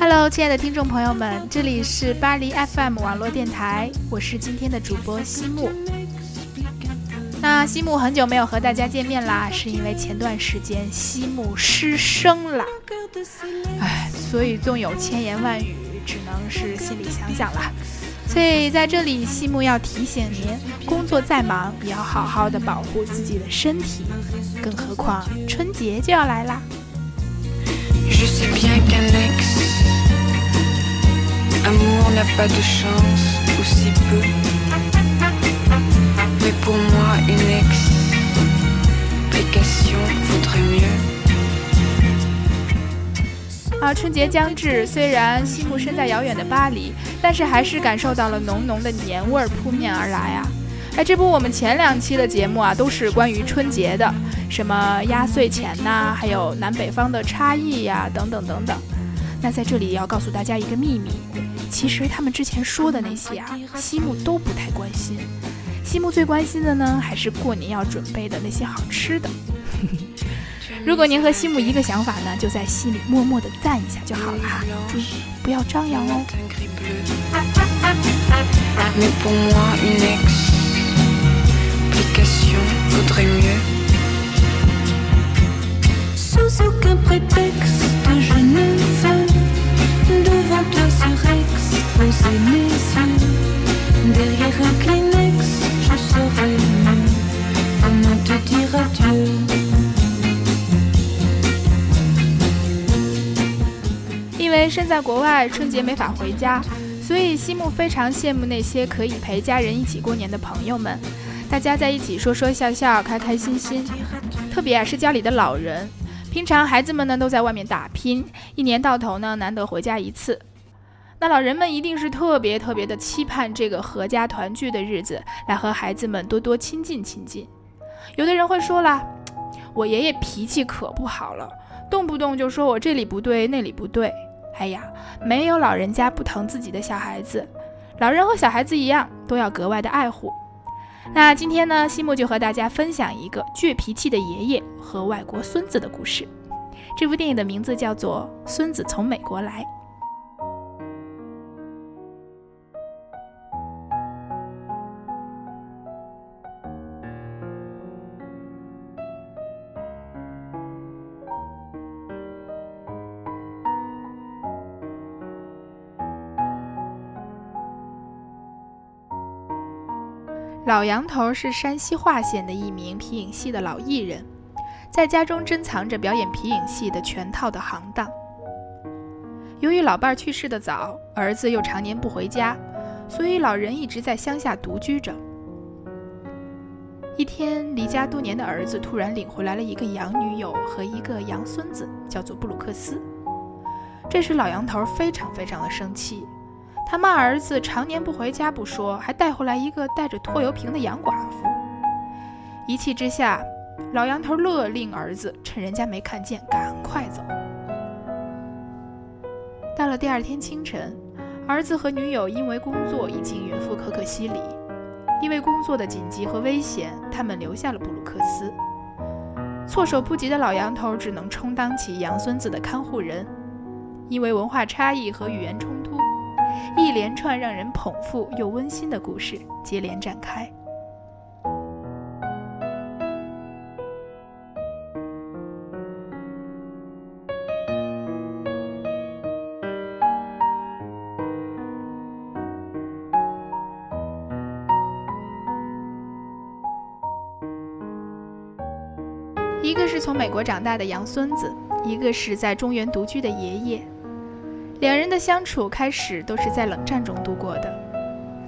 Hello，亲爱的听众朋友们，这里是巴黎 FM 网络电台，我是今天的主播西木。那西木很久没有和大家见面啦，是因为前段时间西木失声了，唉，所以纵有千言万语，只能是心里想想啦。所以在这里，西木要提醒您，工作再忙，也要好好的保护自己的身体，更何况春节就要来啦。Je sais bien qu'un ex amour n'a pas de chance, ou si peu. Mais pour moi, une explication vaudrait mieux. 啊，春节将至，虽然西木身在遥远的巴黎，但是还是感受到了浓浓的年味儿扑面而来啊！哎，这不，我们前两期的节目啊，都是关于春节的，什么压岁钱呐、还有南北方的差异呀、等等等等。那在这里要告诉大家一个秘密，其实他们之前说的那些啊，西木都不太关心。西木最关心的呢，还是过年要准备的那些好吃的。如果您和西木一个想法呢，就在心里默默的赞一下就好了哈，注意不要张扬哦。因为身在国外，春节没法回家，所以西木非常羡慕那些可以陪家人一起过年的朋友们。大家在一起说说笑笑，开开心心。特别啊是家里的老人，平常孩子们呢都在外面打拼，一年到头呢难得回家一次。那老人们一定是特别特别的期盼这个合家团聚的日子，来和孩子们多多亲近亲近。有的人会说啦，我爷爷脾气可不好了，动不动就说我这里不对那里不对。哎呀，没有老人家不疼自己的小孩子，老人和小孩子一样，都要格外的爱护。那今天呢，西木就和大家分享一个倔脾气的爷爷和外国孙子的故事。这部电影的名字叫做《孙子从美国来》。老杨头是山西华县的一名皮影戏的老艺人，在家中珍藏着表演皮影戏的全套的行当。由于老伴儿去世的早，儿子又常年不回家，所以老人一直在乡下独居着。一天，离家多年的儿子突然领回来了一个洋女友和一个洋孙子，叫做布鲁克斯。这时，老杨头非常非常的生气。他骂儿子常年不回家不说，还带回来一个带着拖油瓶的洋寡妇。一气之下，老杨头勒令儿子趁人家没看见赶快走。到了第二天清晨，儿子和女友因为工作已经远赴可可西里，因为工作的紧急和危险，他们留下了布鲁克斯。措手不及的老杨头只能充当起洋孙子的看护人，因为文化差异和语言冲突。一连串让人捧腹又温馨的故事接连展开。一个是从美国长大的洋孙子，一个是在中原独居的爷爷。两人的相处开始都是在冷战中度过的。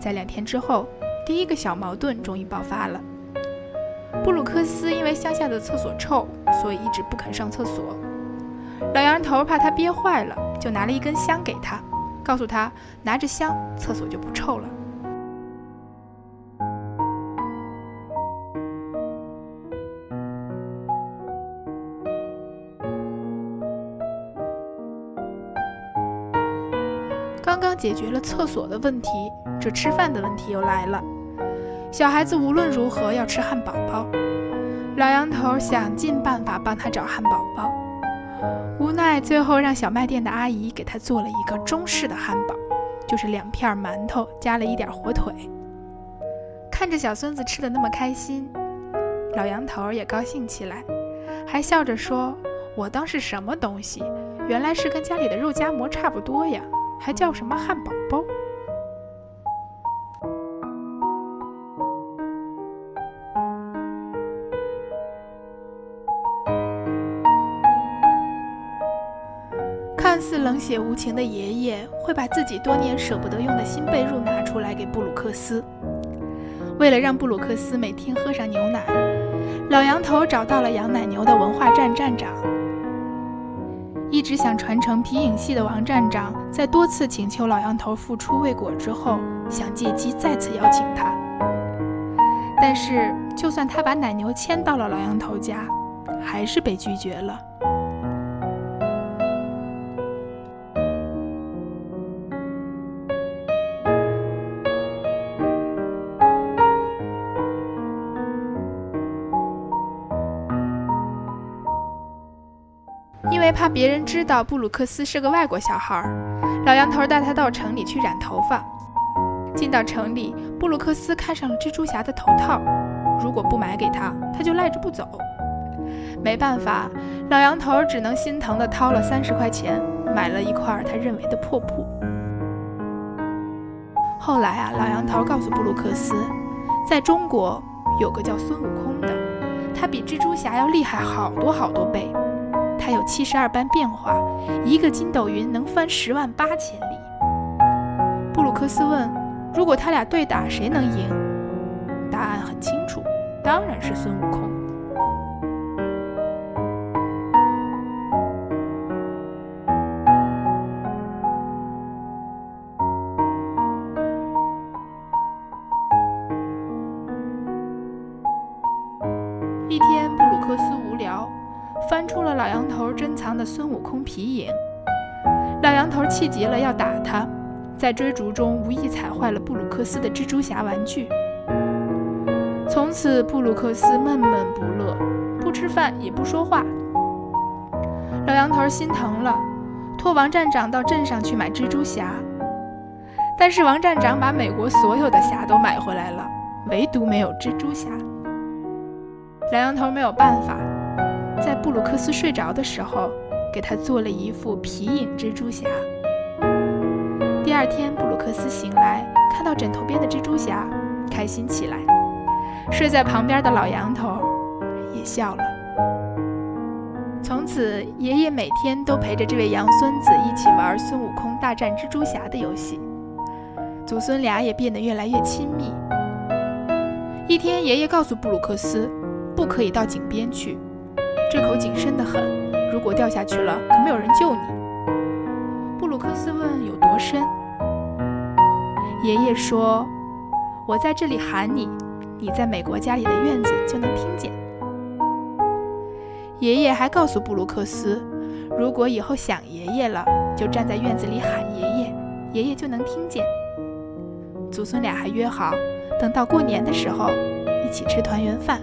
在两天之后，第一个小矛盾终于爆发了。布鲁克斯因为乡下的厕所臭，所以一直不肯上厕所。老杨头怕他憋坏了，就拿了一根香给他，告诉他拿着香，厕所就不臭了。解决了厕所的问题，这吃饭的问题又来了。小孩子无论如何要吃汉堡包，老杨头想尽办法帮他找汉堡包，无奈最后让小卖店的阿姨给他做了一个中式的汉堡，就是两片馒头加了一点火腿。看着小孙子吃的那么开心，老杨头也高兴起来，还笑着说：“我当是什么东西，原来是跟家里的肉夹馍差不多呀。”还叫什么汉堡包？看似冷血无情的爷爷，会把自己多年舍不得用的新被褥拿出来给布鲁克斯。为了让布鲁克斯每天喝上牛奶，老杨头找到了养奶牛的文化站站长。一直想传承皮影戏的王站长，在多次请求老杨头复出未果之后，想借机再次邀请他。但是，就算他把奶牛牵到了老杨头家，还是被拒绝了。怕别人知道布鲁克斯是个外国小孩，老杨头带他到城里去染头发。进到城里，布鲁克斯看上了蜘蛛侠的头套，如果不买给他，他就赖着不走。没办法，老杨头只能心疼地掏了三十块钱，买了一块他认为的破布。后来啊，老杨头告诉布鲁克斯，在中国有个叫孙悟空的，他比蜘蛛侠要厉害好多好多倍。他有七十二般变化，一个筋斗云能翻十万八千里。布鲁克斯问：“如果他俩对打，谁能赢？”答案很清楚，当然是孙悟空。珍藏的孙悟空皮影，老杨头气急了，要打他，在追逐中无意踩坏了布鲁克斯的蜘蛛侠玩具。从此，布鲁克斯闷闷不乐，不吃饭也不说话。老杨头心疼了，托王站长到镇上去买蜘蛛侠，但是王站长把美国所有的侠都买回来了，唯独没有蜘蛛侠。老杨头没有办法。在布鲁克斯睡着的时候，给他做了一副皮影蜘蛛侠。第二天，布鲁克斯醒来，看到枕头边的蜘蛛侠，开心起来。睡在旁边的老杨头也笑了。从此，爷爷每天都陪着这位洋孙子一起玩孙悟空大战蜘蛛侠的游戏，祖孙俩也变得越来越亲密。一天，爷爷告诉布鲁克斯，不可以到井边去。这口井深得很，如果掉下去了，可没有人救你。布鲁克斯问：“有多深？”爷爷说：“我在这里喊你，你在美国家里的院子就能听见。”爷爷还告诉布鲁克斯：“如果以后想爷爷了，就站在院子里喊爷爷，爷爷就能听见。”祖孙俩还约好，等到过年的时候一起吃团圆饭。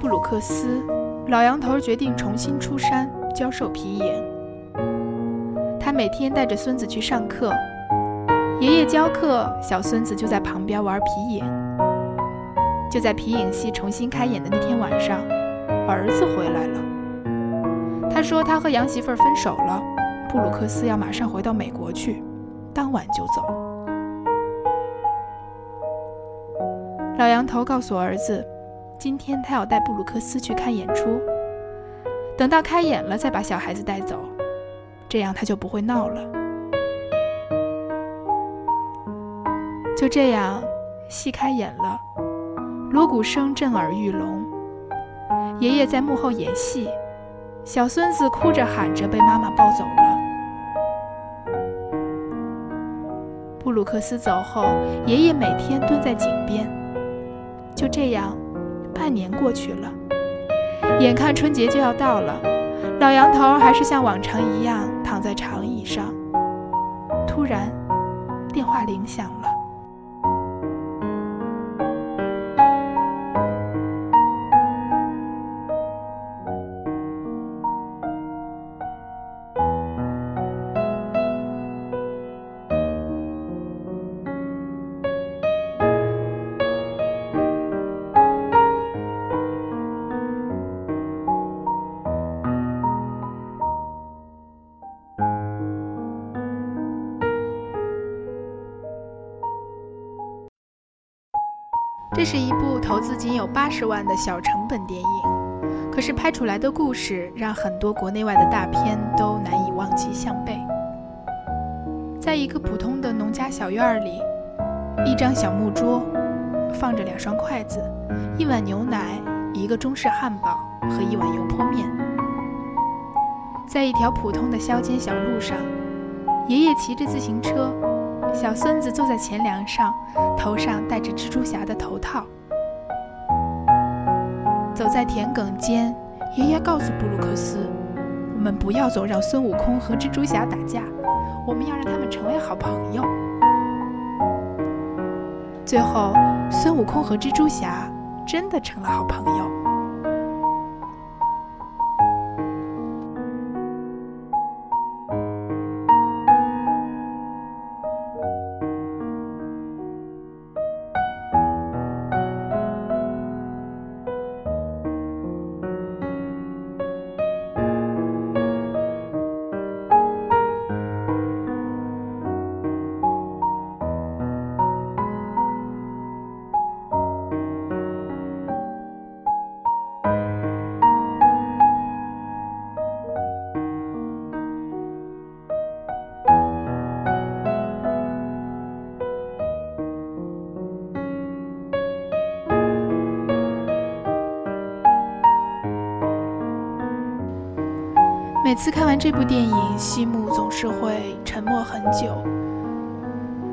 布鲁克斯，老杨头决定重新出山教授皮影。他每天带着孙子去上课，爷爷教课，小孙子就在旁边玩皮影。就在皮影戏重新开演的那天晚上，儿子回来了。他说他和杨媳妇分手了，布鲁克斯要马上回到美国去，当晚就走。老杨头告诉儿子，今天他要带布鲁克斯去看演出，等到开演了再把小孩子带走，这样他就不会闹了。就这样，戏开演了，锣鼓声震耳欲聋。爷爷在幕后演戏，小孙子哭着喊着被妈妈抱走了。布鲁克斯走后，爷爷每天蹲在井边。就这样，半年过去了，眼看春节就要到了，老杨头还是像往常一样躺在长椅上。突然，电话铃响了。这是一部投资仅有八十万的小成本电影，可是拍出来的故事让很多国内外的大片都难以望其项背。在一个普通的农家小院里，一张小木桌，放着两双筷子，一碗牛奶，一个中式汉堡和一碗油泼面。在一条普通的乡间小路上，爷爷骑着自行车。小孙子坐在前梁上，头上戴着蜘蛛侠的头套。走在田埂间，爷爷告诉布鲁克斯：“我们不要总让孙悟空和蜘蛛侠打架，我们要让他们成为好朋友。”最后，孙悟空和蜘蛛侠真的成了好朋友。每次看完这部电影，西木总是会沉默很久。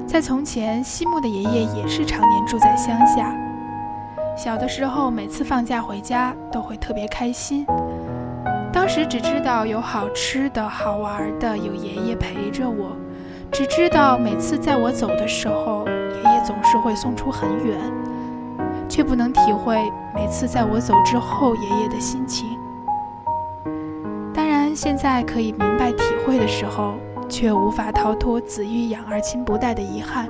在从前，西木的爷爷也是常年住在乡下。小的时候，每次放假回家都会特别开心。当时只知道有好吃的、好玩的，有爷爷陪着我。只知道每次在我走的时候，爷爷总是会送出很远，却不能体会每次在我走之后爷爷的心情。现在可以明白体会的时候，却无法逃脱子欲养而亲不待的遗憾。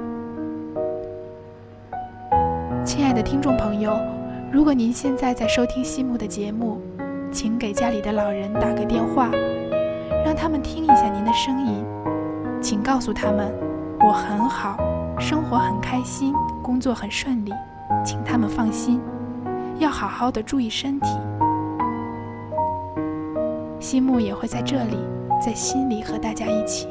亲爱的听众朋友，如果您现在在收听西木的节目，请给家里的老人打个电话，让他们听一下您的声音。请告诉他们，我很好，生活很开心，工作很顺利，请他们放心，要好好的注意身体。西木也会在这里，在心里和大家一起。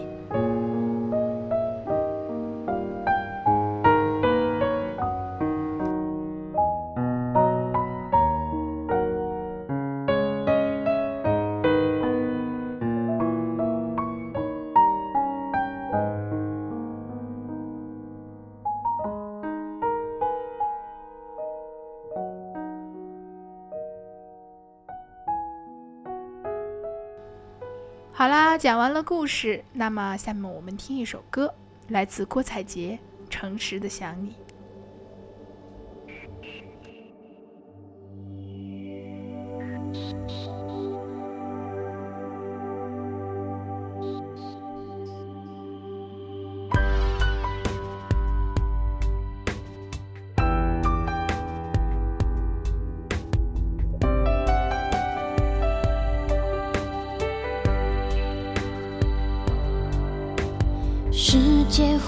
讲完了故事，那么下面我们听一首歌，来自郭采洁，《诚实的想你》。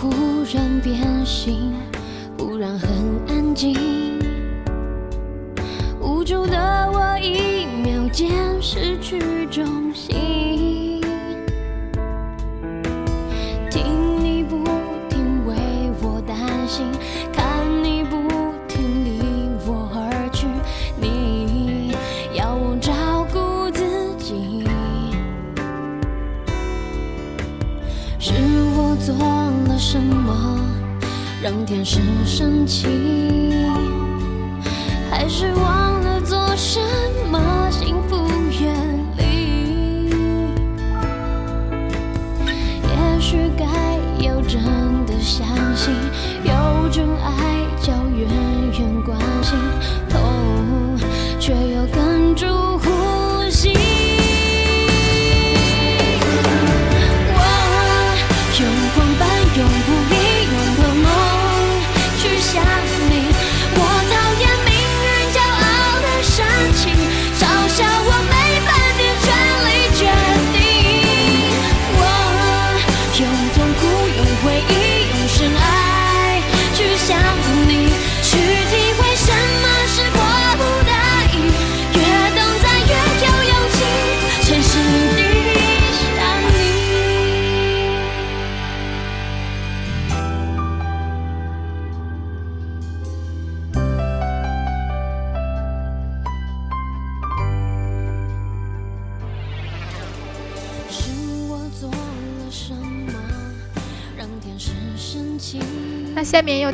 忽然变心，忽然很安静。让天使生气？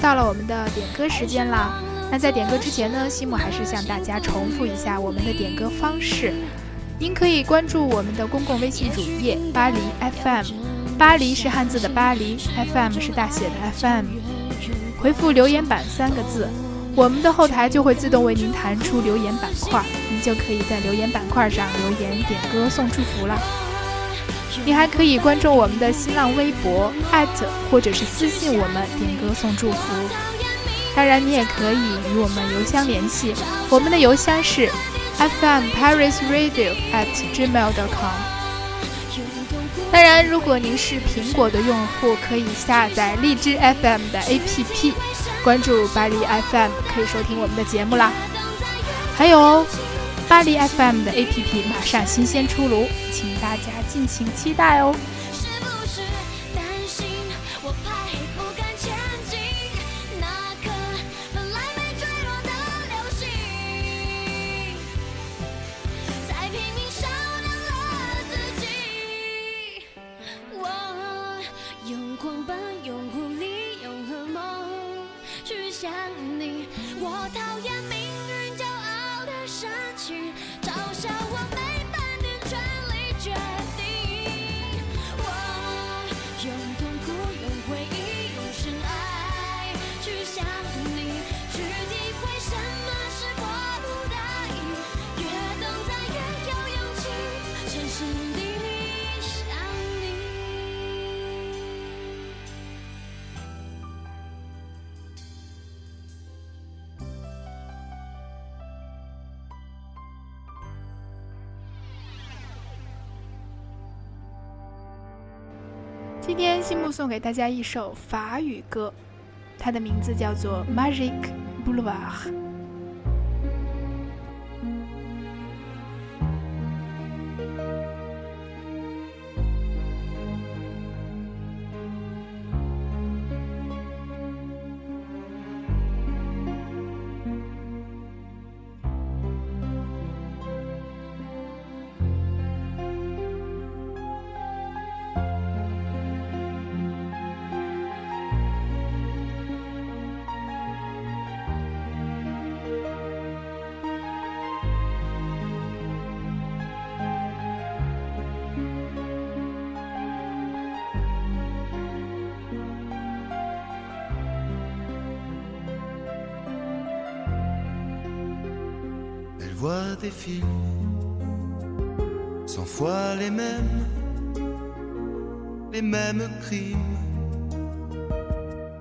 到了我们的点歌时间啦。那在点歌之前呢，西木还是向大家重复一下我们的点歌方式。您可以关注我们的公共微信主页“巴黎 FM”，巴黎是汉字的巴黎，FM 是大写的 FM。回复“留言板”三个字，我们的后台就会自动为您弹出留言板块，您就可以在留言板块上留言点歌送祝福了。你还可以关注我们的新浪微博或者是私信我们点歌送祝福。当然，你也可以与我们邮箱联系，我们的邮箱是 fmparisradio@gmail.com。当然，如果您是苹果的用户，可以下载荔枝 FM 的 APP，关注巴黎 FM，可以收听我们的节目啦。还有哦，巴黎 FM 的 APP 马上新鲜出炉，请大家尽情期待哦。今天西木送给大家一首法语歌，它的名字叫做《Magic Boulevard》。Des films, cent fois les mêmes, les mêmes crimes,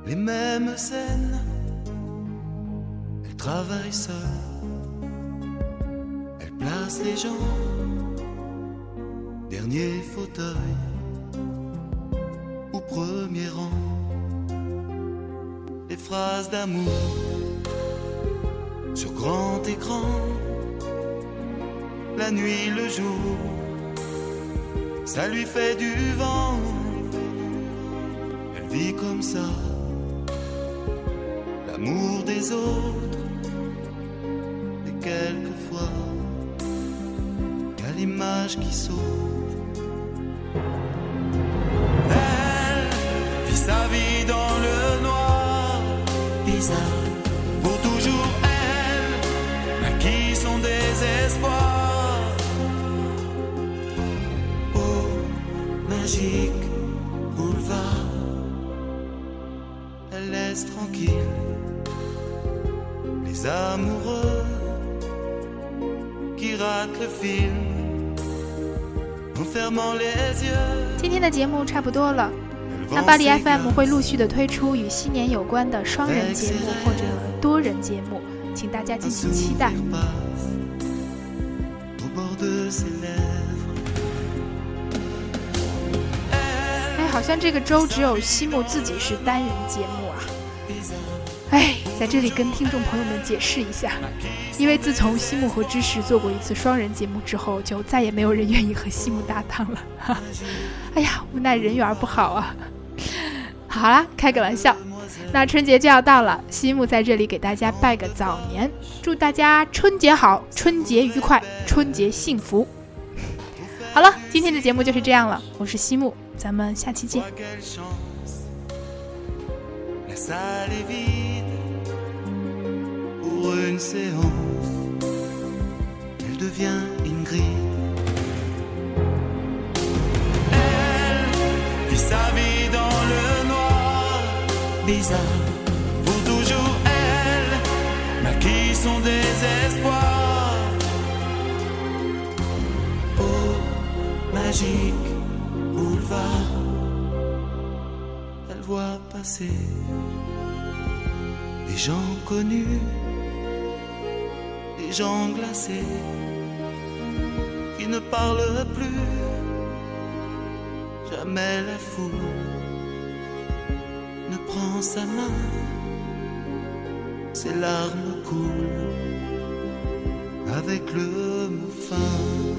les mêmes scènes. Elle travaille seule, elle place les gens, dernier fauteuil, ou premier rang. Les phrases d'amour sur grand écran, la nuit, le jour, ça lui fait du vent. Elle vit comme ça, l'amour des autres, et quelquefois, y a l'image qui saute. Elle vit sa vie dans le noir, bizarre. Magique boulevard, elle laisse tranquille les amoureux qui ratent le film en fermant les yeux. 今天的节目差不多了。那巴黎 FM 会陆续的推出与新年有关的双人节目或者多人节目，请大家敬请期待。像这个周只有西木自己是单人节目啊。哎，在这里跟听众朋友们解释一下，因为自从西木和芝士做过一次双人节目之后，就再也没有人愿意和西木搭档了。哈，哎呀，无奈人缘不好啊。好啦，开个玩笑。那春节就要到了，西木在这里给大家拜个早年，祝大家春节好，春节愉快，春节幸福。好了，今天的节目就是这样了，我是西木，咱们下期见。 Vois quelle chance La salle est vide Pour une séance Elle devient Ingrid Elle vit sa vie dans le noir Bizarre Pour toujours elle Naquit son désespoir Oh, magique elle voit passer des gens connus, des gens glacés qui ne parlent plus. Jamais la foule ne prend sa main, ses larmes coulent avec le mot fin.